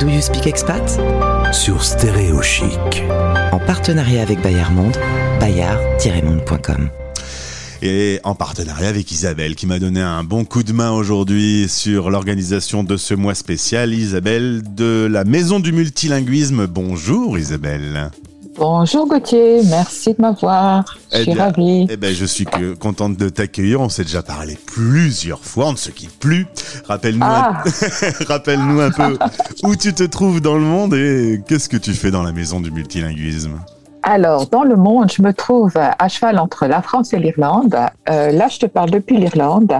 Do You Speak Expat? Sur Stéréo Chic. En partenariat avec Bayard Monde, bayard-monde.com. Et en partenariat avec Isabelle qui m'a donné un bon coup de main aujourd'hui sur l'organisation de ce mois spécial. Isabelle de la Maison du Multilinguisme. Bonjour Isabelle. Bonjour Gauthier, merci de m'avoir. Je Eh suis bien, ravie. Eh ben, je suis que contente de t'accueillir. On s'est déjà parlé plusieurs fois. On ne se quitte plus. Rappelle-nous, Ah, un... rappelle-nous un peu où tu te trouves dans le monde et qu'est-ce que tu fais dans la Maison du Multilinguisme? alors, dans le monde, je me trouve à cheval entre la France et l'Irlande. Euh, là, je te parle depuis l'Irlande.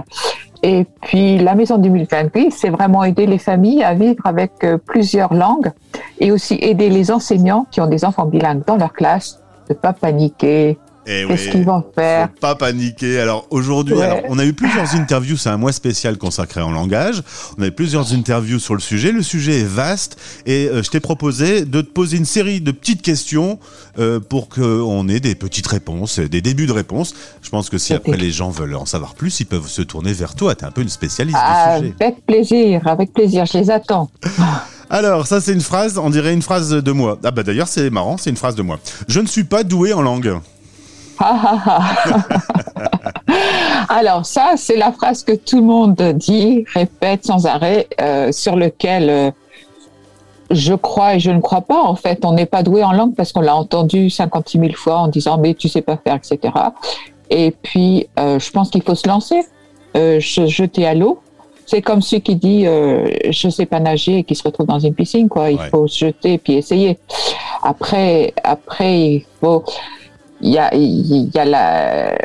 Et puis, la Maison du Multilinguisme, c'est vraiment aider les familles à vivre avec euh, plusieurs langues et aussi aider les enseignants qui ont des enfants bilingues dans leur classe de pas paniquer. Eh Qu'est-ce qu'ils vont faire Faut pas paniquer. Alors aujourd'hui, Ouais. alors, on a eu plusieurs interviews. C'est un mois spécial consacré en langage. On a eu plusieurs interviews sur le sujet. Le sujet est vaste et euh, je t'ai proposé de te poser une série de petites questions euh, pour qu'on ait des petites réponses, des débuts de réponses. Je pense que si après les gens veulent en savoir plus, ils peuvent se tourner vers toi. T'es un peu une spécialiste du sujet. Avec plaisir, avec plaisir, je les attends. Alors ça, c'est une phrase. On dirait une phrase de moi. Ah bah d'ailleurs, c'est marrant. C'est une phrase de moi. Je ne suis pas doué en langue. Alors ça, c'est la phrase que tout le monde dit, répète sans arrêt, euh, sur lequel euh, je crois et je ne crois pas. En fait, on n'est pas doué en langue parce qu'on l'a entendu 56 000 fois en disant mais tu sais pas faire, etc. Et puis, euh, je pense qu'il faut se lancer, se jeter à l'eau. C'est comme celui qui dit je sais pas nager et qui se retrouve dans une piscine, quoi. Il Ouais. faut se jeter et puis essayer. Après, après, il faut y a, il y a la,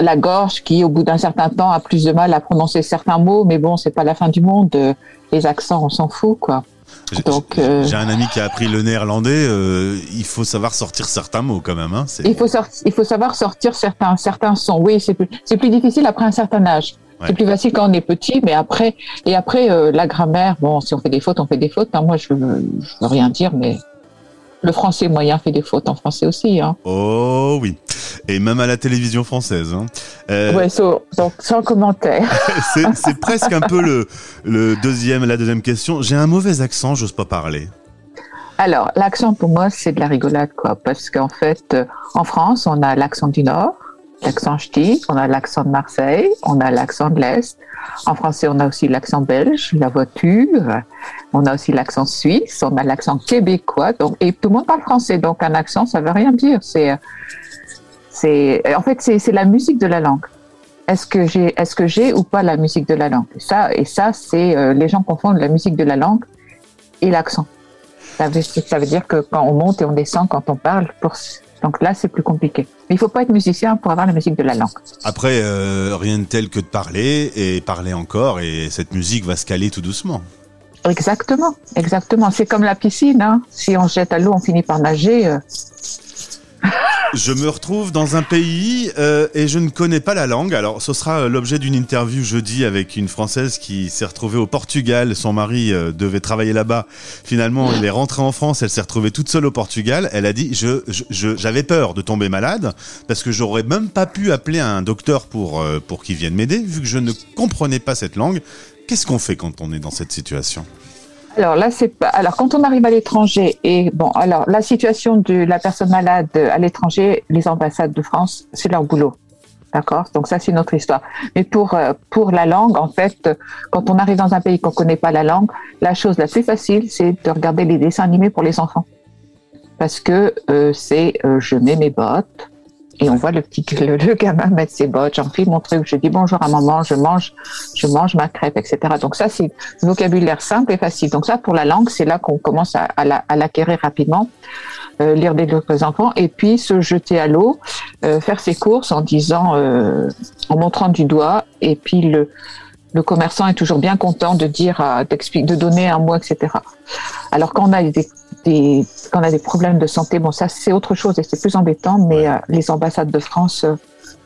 la gorge qui, au bout d'un certain temps, a plus de mal à prononcer certains mots, mais bon, c'est pas la fin du monde. Euh, Les accents, on s'en fout, quoi. J'ai- euh, j'ai un ami qui a appris le néerlandais. euh, il faut savoir sortir certains mots quand même. Hein. Il faut, il faut savoir sortir certains, certains sons. Oui, c'est plus, plus difficile après un certain âge. Ouais. C'est plus facile quand on est petit, mais après, et après, euh, la grammaire, bon, si on fait des fautes, on fait des fautes. hein. Moi, je, je veux rien dire, mais le français moyen fait des fautes en français aussi, hein. Oh oui. Et même à la télévision française. Hein. Euh, Ouais, so- donc, sans commentaire. c'est, presque un peu le, le deuxième, la deuxième question. J'ai un mauvais accent, j'ose pas parler. Alors, l'accent pour moi, c'est de la rigolade, quoi, parce qu'en fait, euh, en France, on a l'accent du Nord, l'accent ch'ti, on a l'accent de Marseille, on a l'accent de l'Est. En français, on a aussi l'accent belge, la voiture, on a aussi l'accent suisse, on a l'accent québécois, donc, et tout le monde parle français, donc un accent, ça veut rien dire. C'est, c'est, en fait, c'est, c'est la musique de la langue. Est-ce que j'ai, est-ce que j'ai ou pas la musique de la langue? Et ça, et ça, c'est, euh, les gens confondent la musique de la langue et l'accent. Ça veut, ça veut dire que quand on monte et on descend, quand on parle, pour, donc là, c'est plus compliqué. Mais il faut pas être musicien pour avoir la musique de la langue. Après, euh, rien de tel que de parler et parler encore, et cette musique va se caler tout doucement. Exactement, exactement. C'est comme la piscine. Hein. Si on jette à l'eau, on finit par nager. euh. Je me retrouve dans un pays euh, et je ne connais pas la langue. Alors, ce sera euh, l'objet d'une interview jeudi avec une Française qui s'est retrouvée au Portugal. Son mari euh, devait travailler là-bas. Finalement, il est rentré en France. Elle s'est retrouvée toute seule au Portugal. Elle a dit je, j'avais peur de tomber malade parce que j'aurais même pas pu appeler un docteur pour euh, pour qu'il vienne m'aider vu que je ne comprenais pas cette langue. Qu'est-ce qu'on fait quand on est dans cette situation? Alors là, c'est pas. Alors quand on arrive à l'étranger et bon, alors la situation de la personne malade à l'étranger, les ambassades de France, c'est leur boulot. D'accord? Donc ça, c'est notre histoire. Mais pour, euh, pour la langue, en fait, quand on arrive dans un pays qu'on connaît pas la langue, la chose la plus facile, c'est de regarder les dessins animés pour les enfants. Parce que euh, c'est euh, je mets mes bottes et on voit le petit le, le gamin mettre ses bottes, j'enfile mon truc, je dis bonjour à maman, je mange je mange ma crêpe, etc. Donc ça, c'est vocabulaire simple et facile. Donc ça, pour la langue, c'est là qu'on commence à, à la- à l'acquérir rapidement, euh, lire des les enfants, et puis se jeter à l'eau, euh, faire ses courses en disant, euh, en montrant du doigt, et puis le, le commerçant est toujours bien content de dire, d'expliquer, de donner un mot, etc. Alors quand on a des, des quand on a des problèmes de santé, bon ça c'est autre chose et c'est plus embêtant, mais euh, les ambassades de France euh,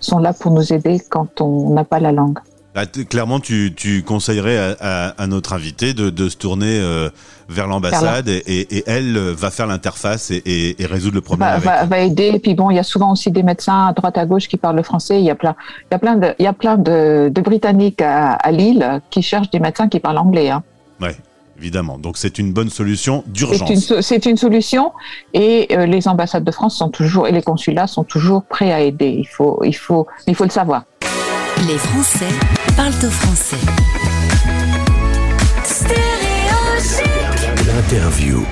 sont là pour nous aider quand on n'a pas la langue. Là, t- clairement, tu, tu conseillerais à, à- à notre invité de, de se tourner euh, vers l'ambassade et, et- et elle va faire l'interface et, résoudre le problème. va, avec va, elle. va aider. Et puis bon, il y a souvent aussi des médecins à droite à gauche qui parlent le français. Il y a plein, il y a plein de, il y a plein de, de Britanniques à, à Lille qui cherchent des médecins qui parlent anglais. Hein. Ouais. Évidemment. Donc c'est une bonne solution C'est d'urgence. une, c'est une solution et euh, les ambassades de France sont toujours et les consulats sont toujours prêts à aider. Il faut, il faut, il faut le savoir. Les Français parlent au français. L'interview.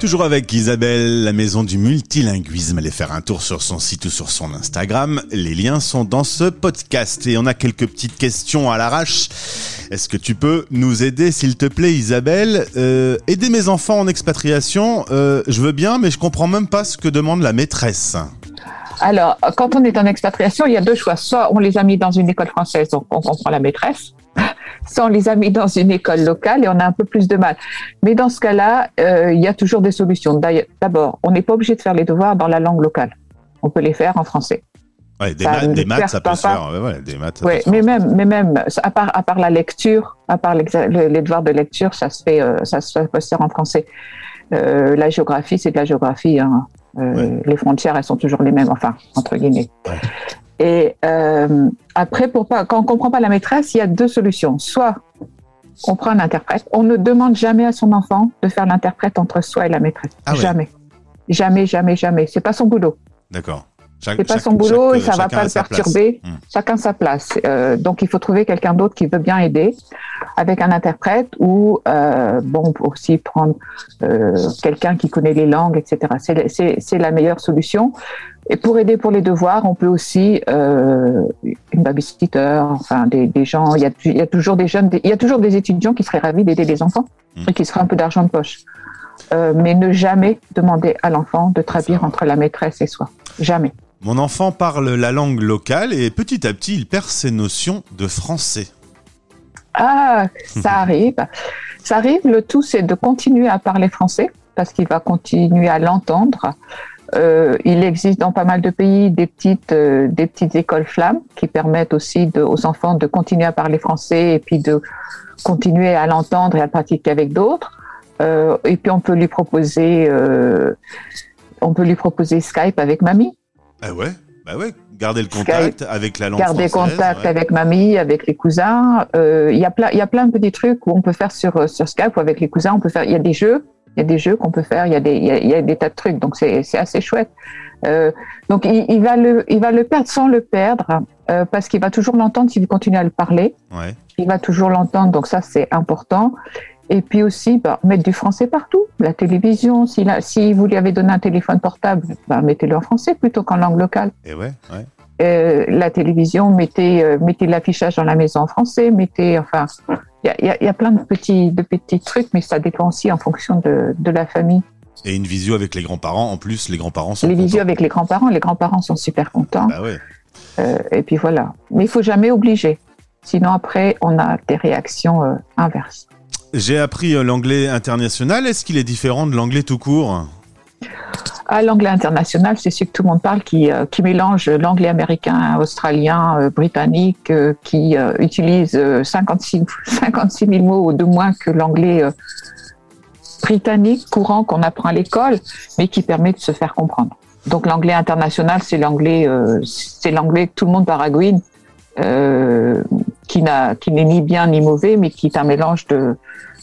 Toujours avec Isabelle, la maison du multilinguisme. Allez faire un tour sur son site ou sur son Instagram. Les liens sont dans ce podcast. Et on a quelques petites questions à l'arrache. Est-ce que tu peux nous aider, s'il te plaît, Isabelle? Euh, Aider mes enfants en expatriation, euh, je veux bien, mais je comprends même pas ce que demande la maîtresse. Alors, quand on est en expatriation, il y a deux choix. Soit on les a mis dans une école française, donc on comprend la maîtresse. On les a mis dans une école locale et on a un peu plus de mal. Mais dans ce cas-là, euh, il y a toujours des solutions. D'abord, on n'est pas obligé de faire les devoirs dans la langue locale. On peut les faire en français. Ouais, des, maths, ne des maths, ça peut se faire. Ouais, ouais, des maths, ça Oui, peut se faire. mais même, mais même, à part, à part la lecture, à part les devoirs de lecture, ça se fait, euh, ça se peut se faire en français. Euh, la géographie, c'est de la géographie. Hein. Euh. Les frontières, elles sont toujours les mêmes, enfin, entre guillemets. Et euh, après, pour pas, quand on comprend pas la maîtresse, il y a deux solutions. Soit on prend un interprète. On ne demande jamais à son enfant de faire l'interprète entre soi et la maîtresse. Ah ouais. Jamais. Jamais, jamais, jamais. C'est pas son boulot. D'accord. C'est pas son boulot chaque- et ça va pas le perturber. Hmm. Chacun sa place. Euh, donc il faut trouver quelqu'un d'autre qui veut bien aider avec un interprète ou euh, bon aussi prendre euh, quelqu'un qui connaît les langues, etc. C'est la meilleure solution. Et pour aider pour les devoirs, on peut aussi euh, une babysitter, enfin des, des gens. Il y, a, il y a toujours des jeunes, il y a toujours des étudiants qui seraient ravis d'aider les enfants Hmm. et qui seraient un peu d'argent de poche. Euh, mais ne jamais demander à l'enfant de traduire entre la maîtresse et soi. Jamais. Mon enfant parle la langue locale et petit à petit, il perd ses notions de français. Ah, ça arrive. Ça arrive. Le tout, c'est de continuer à parler français parce qu'il va continuer à l'entendre. Euh, il existe dans pas mal de pays des petites, euh, des petites écoles flammes qui permettent aussi de- aux enfants de continuer à parler français et puis de continuer à l'entendre et à le pratiquer avec d'autres. Euh, et puis on peut lui proposer, on peut lui proposer Skype avec mamie. Ah ouais? Bah ouais, garder le contact avec la langue garder française. contact ouais. avec mamie, avec les cousins. Il y a plein, il y a plein de petits trucs où on peut faire sur sur Skype ou avec les cousins. On peut faire. Il y a des jeux, il y a des jeux qu'on peut faire. Il y a des, il y a, il y a des tas de trucs. Donc c'est assez chouette. Euh, donc il, il va le, il va le perdre sans le perdre euh, parce qu'il va toujours l'entendre s'il continue à le parler. Ouais. Il va toujours l'entendre. Donc ça c'est important. Et puis aussi, bah, mettre du français partout. La télévision, si, la, si vous lui avez donné un téléphone portable, bah, mettez-le en français plutôt qu'en langue locale Et ouais, ouais. Euh, la télévision, mettez, euh, mettez l'affichage dans la maison en français, mettez, enfin, il y y y a plein de petits, de petits trucs, mais ça dépend aussi en fonction de, de la famille. Et une visio avec les grands-parents. En plus, les grands-parents sont Les visios contents. avec les grands-parents, les grands-parents sont super contents, Bah ouais. euh, et puis voilà. Mais il faut jamais obliger, sinon après on a des réactions euh, inverses. J'ai appris l'anglais international. Est-ce qu'il est différent de l'anglais tout court? À l'anglais international, c'est celui que tout le monde parle, qui, euh, mélange l'anglais américain, australien, euh, britannique, euh, qui utilise euh, 56, 56 000 mots de moins que l'anglais britannique courant qu'on apprend à l'école, mais qui permet de se faire comprendre. Donc l'anglais international, c'est l'anglais, c'est l'anglais que tout le monde baragouine, qui qui n'est ni bien ni mauvais, mais qui est un mélange de,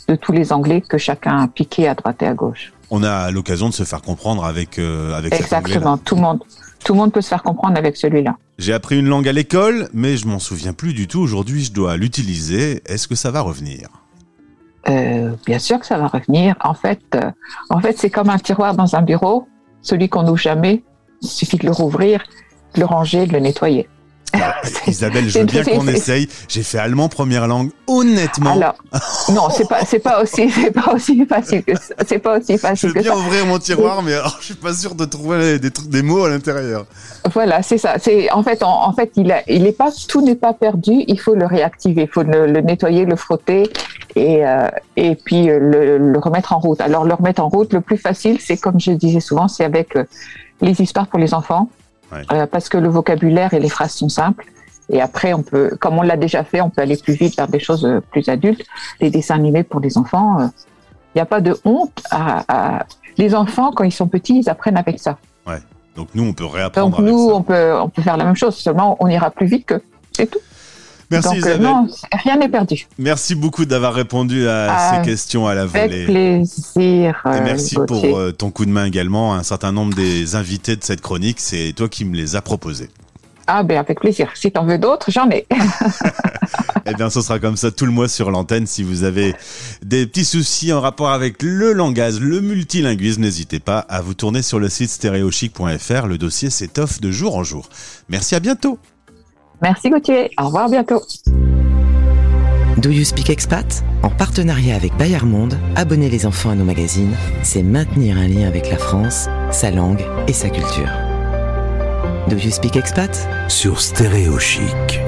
de tous les anglais que chacun a piqué à droite et à gauche. On a l'occasion de se faire comprendre avec, euh, avec cet. Exactement. Tout le monde, tout le monde peut se faire comprendre avec celui-là. J'ai appris une langue à l'école, mais je m'en souviens plus du tout. Aujourd'hui, je dois l'utiliser. Est-ce que ça va revenir? Euh, bien sûr que ça va revenir. En fait, euh, en fait, c'est comme un tiroir dans un bureau. Celui qu'on n'ouvre jamais, il suffit de le rouvrir, de le ranger, de le nettoyer. Isabelle, je veux bien qu'on essaye. J'ai fait allemand première langue. Honnêtement, Alors, non, c'est pas, c'est pas aussi, c'est pas aussi facile que ça. C'est pas aussi je facile veux que bien ça. ouvrir mon tiroir, mais alors, je suis pas sûr de trouver des, mots à l'intérieur. Voilà, c'est ça. C'est en fait, en, en fait, il, a, il est pas, tout n'est pas perdu. Il faut le réactiver, il faut le, le nettoyer, le frotter et euh, et puis euh, le, le remettre en route. Alors le remettre en route, le plus facile, c'est comme je disais souvent, c'est avec euh, les histoires pour les enfants, Ouais. Euh, parce que le vocabulaire et les phrases sont simples. Et après, on peut, comme on l'a déjà fait, on peut aller plus vite vers des choses euh, plus adultes. Les dessins animés pour les enfants, il n'y a pas de honte à, à- Les enfants, quand ils sont petits, ils apprennent avec ça. Donc nous, on peut réapprendre Donc avec nous, ça. on peut, on peut faire la même chose, seulement on ira plus vite que c'est tout. Merci Donc, euh, Isabelle. non, rien n'est perdu. Merci beaucoup d'avoir répondu à Ah, ces questions à la Avec volée. plaisir. Et euh, merci Gauthier. pour euh, ton coup de main également. Un certain nombre des invités de cette chronique, c'est toi qui me les as proposés. Ah, ben, avec plaisir. Si t'en veux d'autres, j'en ai. Eh bien, ce sera comme ça tout le mois sur l'antenne. Si vous avez des petits soucis en rapport avec le langage, le multilinguisme, n'hésitez pas à vous tourner sur le site stéréochic.fr. Le dossier s'étoffe de jour en jour. Merci, à bientôt. Merci Gauthier. Au revoir, bientôt. Do You Speak Expat? En partenariat avec Bayard Monde, abonner les enfants à nos magazines, c'est maintenir un lien avec la France, sa langue et sa culture. Do You Speak Expat? Sur Stéréo Chic.